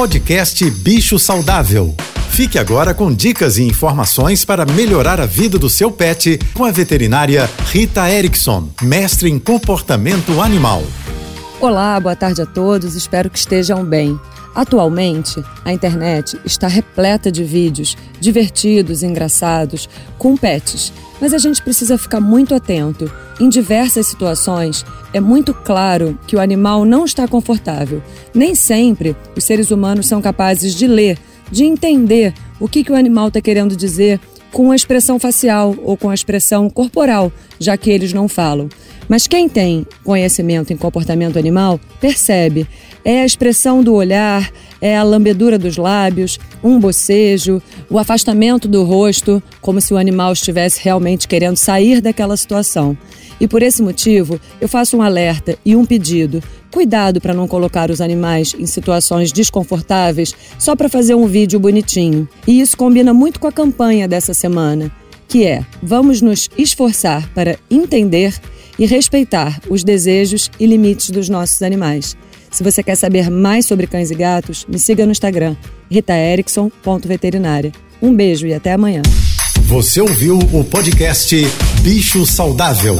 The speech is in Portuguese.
Podcast Bicho Saudável. Fique agora com dicas e informações para melhorar a vida do seu pet com a veterinária Rita Erickson, mestre em comportamento animal. Olá, boa tarde a todos, espero que estejam bem. Atualmente, a internet está repleta de vídeos divertidos, engraçados, com pets, mas a gente precisa ficar muito atento. Em diversas situações, é muito claro que o animal não está confortável. Nem sempre os seres humanos são capazes de ler, de entender o que, que o animal está querendo dizer com a expressão facial ou com a expressão corporal, já que eles não falam. Mas quem tem conhecimento em comportamento animal percebe. É a expressão do olhar, é a lambedura dos lábios, um bocejo, o afastamento do rosto, como se o animal estivesse realmente querendo sair daquela situação. E por esse motivo, eu faço um alerta e um pedido. Cuidado para não colocar os animais em situações desconfortáveis só para fazer um vídeo bonitinho. E isso combina muito com a campanha dessa semana, que é: vamos nos esforçar para entender e respeitar os desejos e limites dos nossos animais. Se você quer saber mais sobre cães e gatos, me siga no Instagram, ritaerickson.veterinária. Um beijo e até amanhã. Você ouviu o podcast Bicho Saudável.